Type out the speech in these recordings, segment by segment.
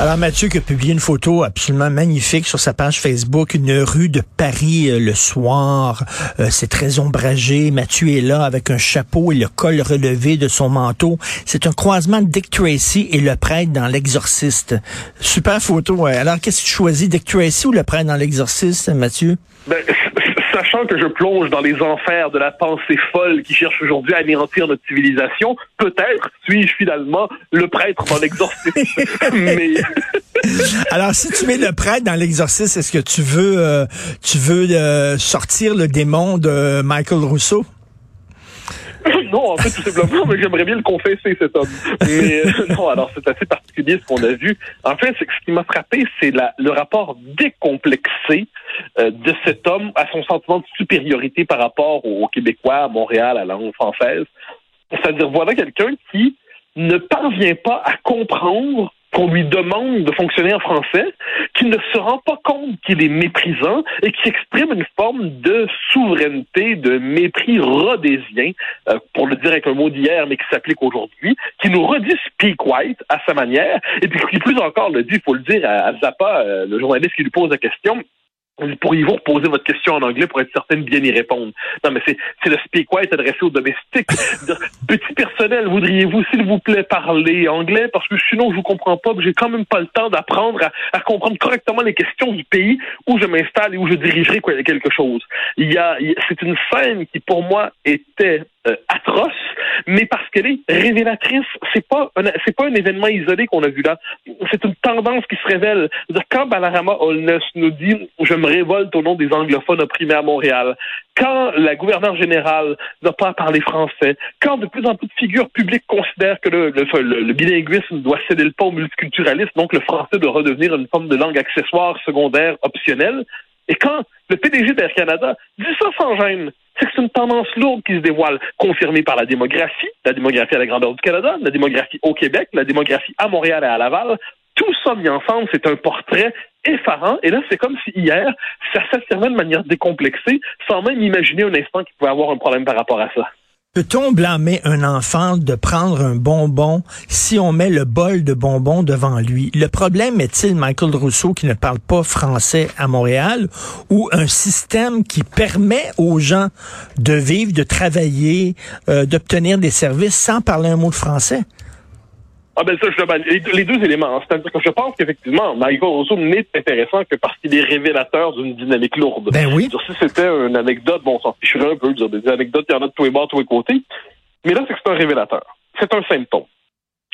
Alors Mathieu qui a publié une photo absolument magnifique sur sa page Facebook, une rue de Paris euh, le soir. Euh, c'est très ombragé. Mathieu est là avec un chapeau et le col relevé de son manteau. C'est un croisement de Dick Tracy et le prêtre dans l'exorciste. Super photo. ouais. Alors qu'est-ce que tu choisis, Dick Tracy ou le prêtre dans l'exorciste, Mathieu? Ben, sachant que je plonge dans les enfers de la pensée folle qui cherche aujourd'hui à anéantir notre civilisation, peut-être suis-je finalement le prêtre dans l'exorcisme. Mais Alors si tu mets le prêtre dans l'exorciste, est-ce que tu veux euh, tu veux euh, sortir le démon de Michael Rousseau? Non, en fait, tout simplement, mais j'aimerais bien le confesser, cet homme. Mais euh, non, alors c'est assez particulier ce qu'on a vu. En fait, ce qui m'a frappé, c'est le rapport décomplexé euh, de cet homme à son sentiment de supériorité par rapport aux Québécois, à Montréal, à la langue française. C'est-à-dire, voilà quelqu'un qui ne parvient pas à comprendre qu'on lui demande de fonctionner en français, qui ne se rend pas compte qu'il est méprisant et qui exprime une forme de souveraineté, de mépris rhodésien, euh, pour le dire avec un mot d'hier, mais qui s'applique aujourd'hui, qui nous redit Speak White à sa manière, et puis qui plus encore le dit, il faut le dire à, à Zappa, euh, le journaliste qui lui pose la question, pourriez-vous reposer votre question en anglais pour être certaine de bien y répondre? Non, mais c'est, le speak white adressé aux domestiques. Petit personnel, voudriez-vous, s'il vous plaît, parler anglais? Parce que sinon, je vous comprends pas, j'ai quand même pas le temps d'apprendre à, à comprendre correctement les questions du pays où je m'installe et où je dirigerai quelque chose. Il y a- c'est une scène qui, pour moi, était euh, atroce, mais parce qu'elle est révélatrice. C'est pas c'est pas un événement isolé qu'on a vu là. C'est une tendance qui se révèle. Quand Balarama Holness nous dit je me révolte au nom des anglophones opprimés à Montréal, quand la gouverneure générale n'a pas à parler français, quand de plus en plus de figures publiques considèrent que le, le, le- le bilinguisme doit céder le pas au multiculturalisme, donc le français doit redevenir une forme de langue accessoire, secondaire, optionnelle, et quand le PDG d'Air Canada dit ça sans gêne, c'est que c'est une tendance lourde qui se dévoile, confirmée par la démographie, la démographie à la grandeur du Canada, la démographie au Québec, la démographie à Montréal et à Laval. Tout ça mis ensemble, c'est un portrait effarant. Et là, c'est comme si hier, ça s'affirmait de manière décomplexée, sans même imaginer un instant qu'il pouvait avoir un problème par rapport à ça. Peut-on blâmer un enfant de prendre un bonbon si on met le bol de bonbons devant lui? Le problème est-il Michael Rousseau qui ne parle pas français à Montréal ou un système qui permet aux gens de vivre, de travailler, euh, d'obtenir des services sans parler un mot de français? Ah ben ça, je, les, les deux éléments. hein. C'est-à-dire que je pense qu'effectivement, Michael Rousseau n'est intéressant que parce qu'il est révélateur d'une dynamique lourde. Ben oui. Si c'était une anecdote, bon, on s'en ficherait un peu, dire, des anecdotes, il y en a de tous les bords, de tous les côtés. Mais là, c'est que c'est un révélateur. C'est un symptôme.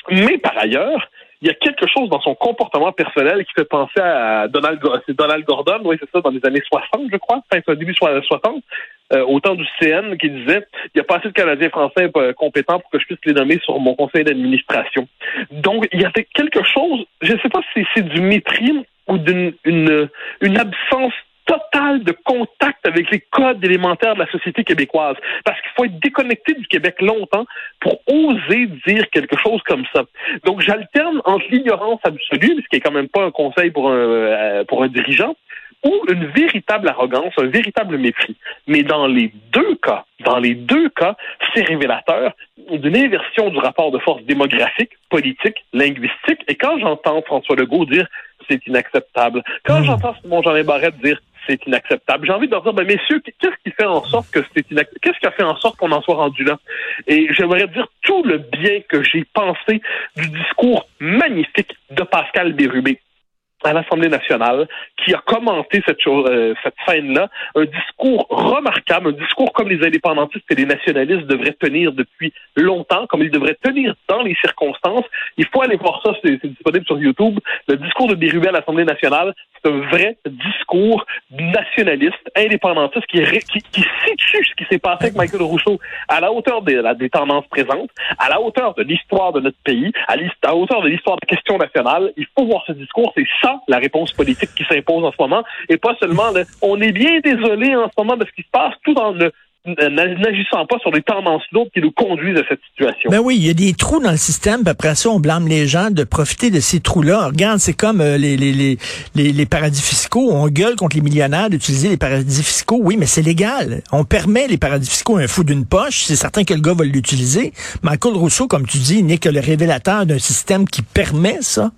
Mais par ailleurs, il y a quelque chose dans son comportement personnel qui fait penser à Donald, Donald Gordon, oui, c'est ça, dans les années 60, je crois, fin début 60, euh, au temps du CN, qui disait il n'y a pas assez de Canadiens français euh, compétents pour que je puisse les nommer sur mon conseil d'administration. Donc, il y avait quelque chose, je ne sais pas si c'est du mépris ou d'une une, une absence totale de contact avec les codes élémentaires de la société québécoise. Parce qu'il faut être déconnecté du Québec longtemps pour oser dire quelque chose comme ça. Donc, j'alterne entre l'ignorance absolue, ce qui est quand même pas un conseil pour un, euh, pour un dirigeant, ou une véritable arrogance, un véritable mépris. Mais dans les deux cas, dans les deux cas, c'est révélateur d'une inversion du rapport de force démographique, politique, linguistique. Et quand j'entends François Legault dire c'est inacceptable, quand Mm. j'entends Simon Jean Barrette dire c'est inacceptable, j'ai envie de leur dire, ben, messieurs, qu'est-ce qui fait en sorte que c'est inacceptable? Qu'est-ce qui a fait en sorte qu'on en soit rendu là? Et j'aimerais dire tout le bien que j'ai pensé du discours magnifique de Pascal Bérubé à l'Assemblée nationale, qui a commenté cette euh, cette scène-là, un discours remarquable, un discours comme les indépendantistes et les nationalistes devraient tenir depuis longtemps, comme ils devraient tenir dans les circonstances. Il faut aller voir ça, c'est disponible sur YouTube. Le discours de Bérubé à l'Assemblée nationale, c'est un vrai discours nationaliste, indépendantiste, qui, qui, qui situe ce qui s'est passé avec Michael Rousseau à la hauteur des, la- des tendances présentes, à la hauteur de l'histoire de notre pays, à la hauteur de l'histoire de la question nationale. Il faut voir ce discours, c'est la réponse politique qui s'impose en ce moment, et pas seulement le, on est bien désolé en ce moment de ce qui se passe, tout en n'agissant pas sur les tendances lourdes qui nous conduisent à cette situation. Ben oui, il y a des trous dans le système, puis après ça, on blâme les gens de profiter de ces trous-là. Regarde, c'est comme euh, les, paradis fiscaux. On gueule contre les millionnaires d'utiliser les paradis fiscaux. Oui, mais c'est légal. On permet les paradis fiscaux un fou d'une poche. C'est certain que le gars va l'utiliser. Michael Rousseau, comme tu dis, n'est que le révélateur d'un système qui permet ça.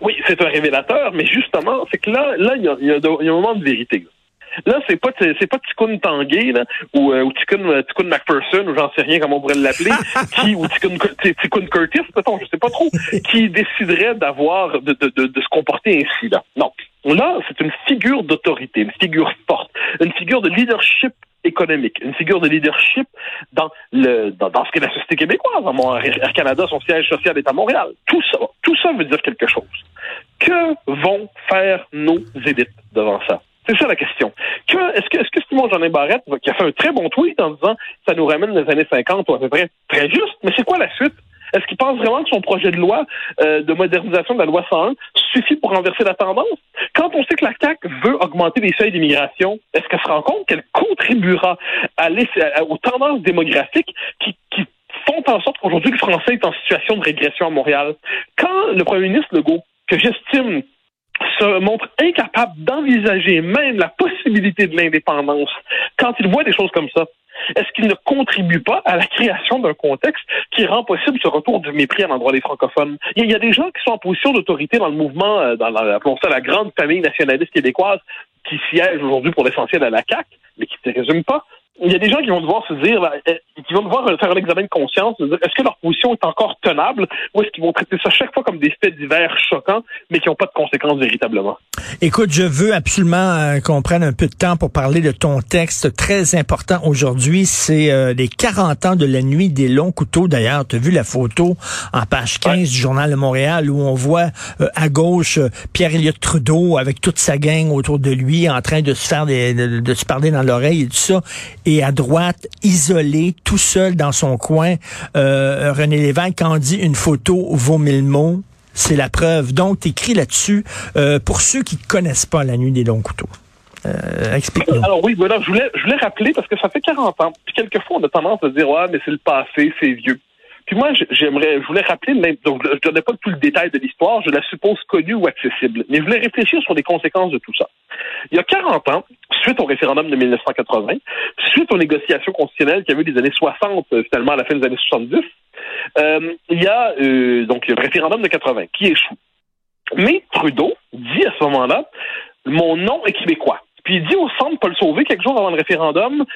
Oui, c'est un révélateur, mais justement, c'est que là, là, il y a, y a, un moment de vérité. Là, c'est pas c'est pas Tikkun Tanguay là, ou, euh, ou Tikkun, euh, McPherson ou j'en sais rien comment on pourrait l'appeler, qui ou Tikkun, Curtis, peut-être, je sais pas trop, qui déciderait d'avoir de, de, de, se comporter ainsi là. Non. Là, c'est une figure d'autorité, une figure forte, une figure de leadership économique, une figure de leadership dans le dans, dans ce qu'est la société québécoise. Air Canada, son siège social est à Montréal. Tout ça, tout ça veut dire quelque chose. Que vont faire nos élites devant ça? C'est ça la question. est-ce que, est-ce que Simon Jeanin Barrette, qui a fait un très bon tweet en disant ça nous ramène les années 50 ou à peu près très juste, mais c'est quoi la suite? Est-ce qu'il pense vraiment que son projet de loi euh, de modernisation de la loi 101 suffit pour renverser la tendance? Quand on sait que la CAQ veut augmenter les seuils d'immigration, est-ce qu'elle se rend compte qu'elle contribuera à aux tendances démographiques qui, qui font en sorte qu'aujourd'hui le français est en situation de régression à Montréal? Quand le premier ministre Legault, que j'estime se montre incapable d'envisager même la possibilité de l'indépendance quand il voit des choses comme ça? Est-ce qu'il ne contribue pas à la création d'un contexte qui rend possible ce retour du mépris à l'endroit des francophones? Il y a des gens qui sont en position d'autorité dans le mouvement, euh, dans la, ça la grande famille nationaliste québécoise, qui siège aujourd'hui pour l'essentiel à la CAQ, mais qui ne se résume pas il y a des gens qui vont devoir se dire, eh, qui vont devoir faire un examen de conscience, de dire est-ce que leur position est encore tenable ou est-ce qu'ils vont traiter ça chaque fois comme des faits divers choquants, mais qui n'ont pas de conséquences véritablement? Écoute, je veux absolument euh, qu'on prenne un peu de temps pour parler de ton texte très important aujourd'hui. C'est euh, les 40 ans de la nuit des longs couteaux. D'ailleurs, tu as vu la photo en page 15 du Journal de Montréal où on voit euh, à gauche Pierre-Éliott Trudeau avec toute sa gang autour de lui en train de se faire des, de, de se parler dans l'oreille et tout ça et à droite, isolé, tout seul dans son coin, euh, René Lévesque, quand dit une photo vaut mille mots, c'est la preuve. Donc, écrit là-dessus, euh, pour ceux qui ne connaissent pas La Nuit des longs couteaux. Euh, explique-nous. Alors oui, voilà, je voulais, je voulais rappeler, parce que ça fait 40 ans, puis quelquefois on a tendance à dire, ouais, mais c'est le passé, c'est vieux. Puis moi, j'aimerais, je voulais rappeler, même, donc je ne donnais pas tout le détail de l'histoire, je la suppose connue ou accessible, mais je voulais réfléchir sur les conséquences de tout ça. Il y a 40 ans, suite au référendum de 1980, suite aux négociations constitutionnelles qu'il y avait eu des années 60, euh, finalement à la fin des années 70, euh, il y a euh, donc le référendum de 80 qui échoue. Mais Trudeau dit à ce moment-là, mon nom est québécois. Puis il dit au centre Paul Sauvé, quelques jours avant le référendum,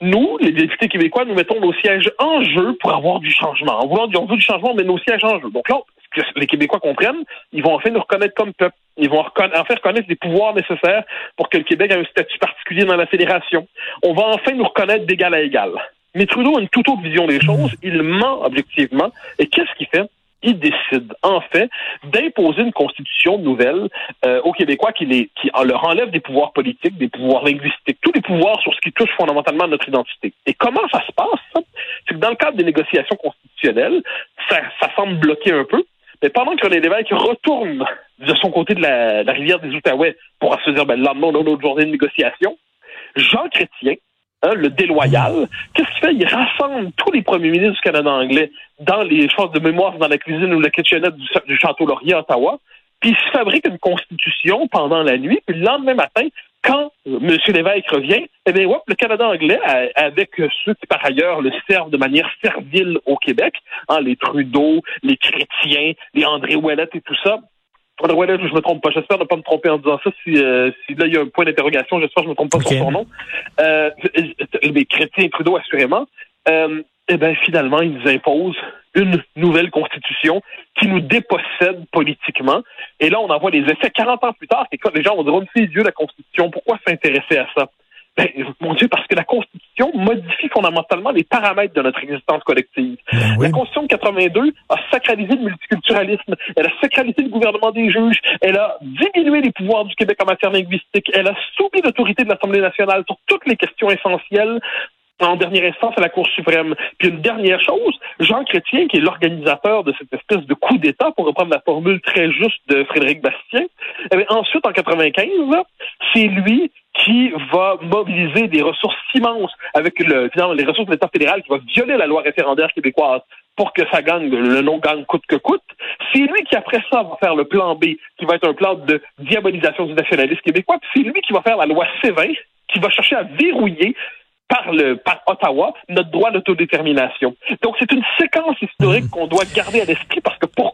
nous, les députés québécois, nous mettons nos sièges en jeu pour avoir du changement. En voulant on veut du changement, mais nos sièges en jeu. Donc là, ce que les Québécois comprennent, ils vont enfin nous reconnaître comme peuple. Ils vont enfin reconnaître les pouvoirs nécessaires pour que le Québec ait un statut particulier dans la fédération. On va enfin nous reconnaître d'égal à égal. Mais Trudeau a une toute autre vision des choses. Il ment objectivement. Et qu'est-ce qu'il fait? Il décide en fait d'imposer une constitution nouvelle euh, aux Québécois qui, les, qui leur enlève des pouvoirs politiques, des pouvoirs linguistiques, tous les pouvoirs sur ce qui touche fondamentalement à notre identité. Et comment ça se passe? C'est que dans le cadre des négociations constitutionnelles, ça, semble bloquer un peu, mais pendant que René Lévesque retourne de son côté de la, rivière des Outaouais pour se dire, ben, le lendemain, a autre journée de négociation, Jean Chrétien, Hein, le déloyal, qu'est-ce qu'il fait? Il rassemble tous les premiers ministres du Canada anglais dans les choses de mémoire dans la cuisine ou la kitchenette du, Château Laurier Ottawa, puis il se fabrique une constitution pendant la nuit, puis le lendemain matin, quand M. Lévesque revient, eh bien, le Canada anglais, avec ceux qui, par ailleurs, le servent de manière servile au Québec, hein, les Trudeau, les chrétiens, les André Ouellet et tout ça, Ouais, là, je me trompe pas. J'espère ne pas me tromper en disant ça. Si, euh, si là, il y a un point d'interrogation, j'espère que je me trompe pas sur son nom. Euh, les chrétiens Trudeau, assurément. Euh, eh bien, finalement, ils nous imposent une nouvelle constitution qui nous dépossède politiquement. Et là, on en voit les effets 40 ans plus tard. Et quand les gens vont dire, oh, c'est Dieu, la constitution. Pourquoi s'intéresser à ça? Ben, mon Dieu, parce que la Constitution modifie fondamentalement les paramètres de notre existence collective. Ben la Constitution de 82 a sacralisé le multiculturalisme, elle a sacralisé le gouvernement des juges, elle a diminué les pouvoirs du Québec en matière linguistique, elle a soumis l'autorité de l'Assemblée nationale sur toutes les questions essentielles en dernière instance à la Cour suprême. Puis une dernière chose, Jean Chrétien, qui est l'organisateur de cette espèce de coup d'État, pour reprendre la formule très juste de Frédéric Bastien, eh ensuite, en 95, c'est lui qui va mobiliser des ressources immenses avec le, les ressources de l'État fédéral, qui va violer la loi référendaire québécoise pour que ça gagne, le non gagne coûte que coûte. C'est lui qui, après ça, va faire le plan B, qui va être un plan de diabolisation du nationalisme québécois. c'est lui qui va faire la loi C20, qui va chercher à verrouiller par, le, par Ottawa notre droit d'autodétermination. Donc c'est une séquence historique mmh. qu'on doit garder à l'esprit parce que pour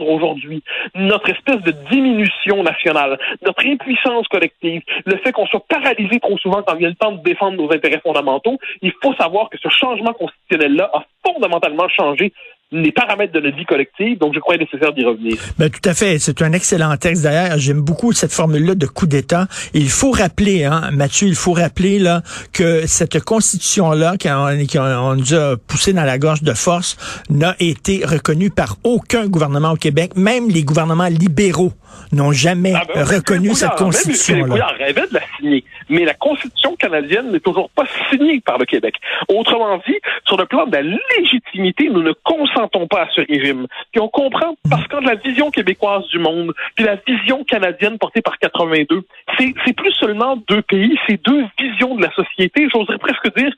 aujourd'hui notre espèce de diminution nationale, notre impuissance collective, le fait qu'on soit paralysé trop souvent quand vient le temps de défendre nos intérêts fondamentaux, il faut savoir que ce changement constitutionnel-là a fondamentalement changé les paramètres de notre vie collective, donc je crois nécessaire d'y revenir. Ben, tout à fait. C'est un excellent texte. D'ailleurs, j'aime beaucoup cette formule-là de coup d'État. Il faut rappeler, hein, Mathieu, il faut rappeler là que cette constitution-là, qu'on nous a poussé dans la gorge de force, n'a été reconnue par aucun gouvernement au Québec, même les gouvernements libéraux n'ont jamais ah ben, reconnu cette constitution-là. rêvait de la signer, mais la constitution canadienne n'est toujours pas signée par le Québec. Autrement dit, sur le plan de la légitimité, nous ne consentons pas à ce régime. Puis on comprend parce que la vision québécoise du monde, puis la vision canadienne portée par 82, c'est plus seulement deux pays, c'est deux visions de la société. J'oserais presque dire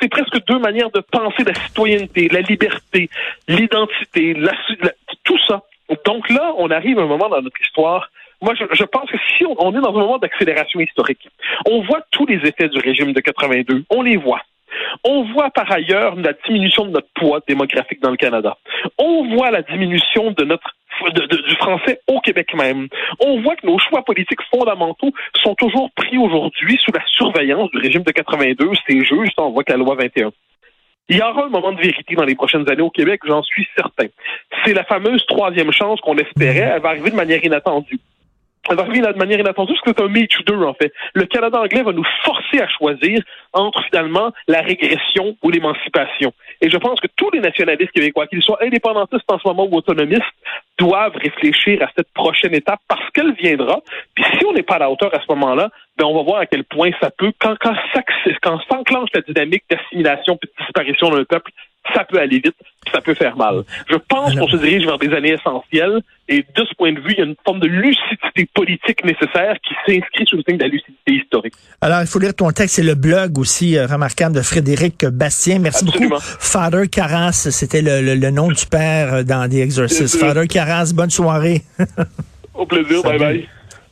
c'est presque deux manières de penser la citoyenneté, la liberté, l'identité, tout ça. Donc là, on arrive à un moment dans notre histoire. Moi, je, pense que si on, est dans un moment d'accélération historique, on voit tous les effets du régime de 82. On les voit. On voit par ailleurs la diminution de notre poids démographique dans le Canada. On voit la diminution de notre du français au Québec même. On voit que nos choix politiques fondamentaux sont toujours pris aujourd'hui sous la surveillance du régime de 82. C'est juste, on voit que la loi 21. Il y aura un moment de vérité dans les prochaines années au Québec, j'en suis certain. C'est la fameuse troisième chance qu'on espérait. Elle va arriver de manière inattendue. Elle va arriver de manière inattendue parce que c'est un too 2, en fait. Le Canada anglais va nous forcer à choisir entre, finalement, la régression ou l'émancipation. Et je pense que tous les nationalistes québécois, qu'ils soient indépendantistes en ce moment ou autonomistes, doivent réfléchir à cette prochaine étape parce qu'elle viendra. Puis si on n'est pas à la hauteur à ce moment-là, ben on va voir à quel point ça peut, quand, quand, quand s'enclenche la dynamique d'assimilation et de disparition d'un peuple, ça peut aller vite, ça peut faire mal. Je pense qu'on se dirige vers des années essentielles et de ce point de vue, il y a une forme de lucidité politique nécessaire qui s'inscrit sous le signe de la lucidité historique. Alors, il faut lire ton texte, c'est le blog aussi euh, remarquable de Frédéric Bastien. Merci beaucoup. Father Carras, c'était le, nom du père euh, dans The Exorcist. Father Carras, bonne soirée. Au plaisir, bye bye.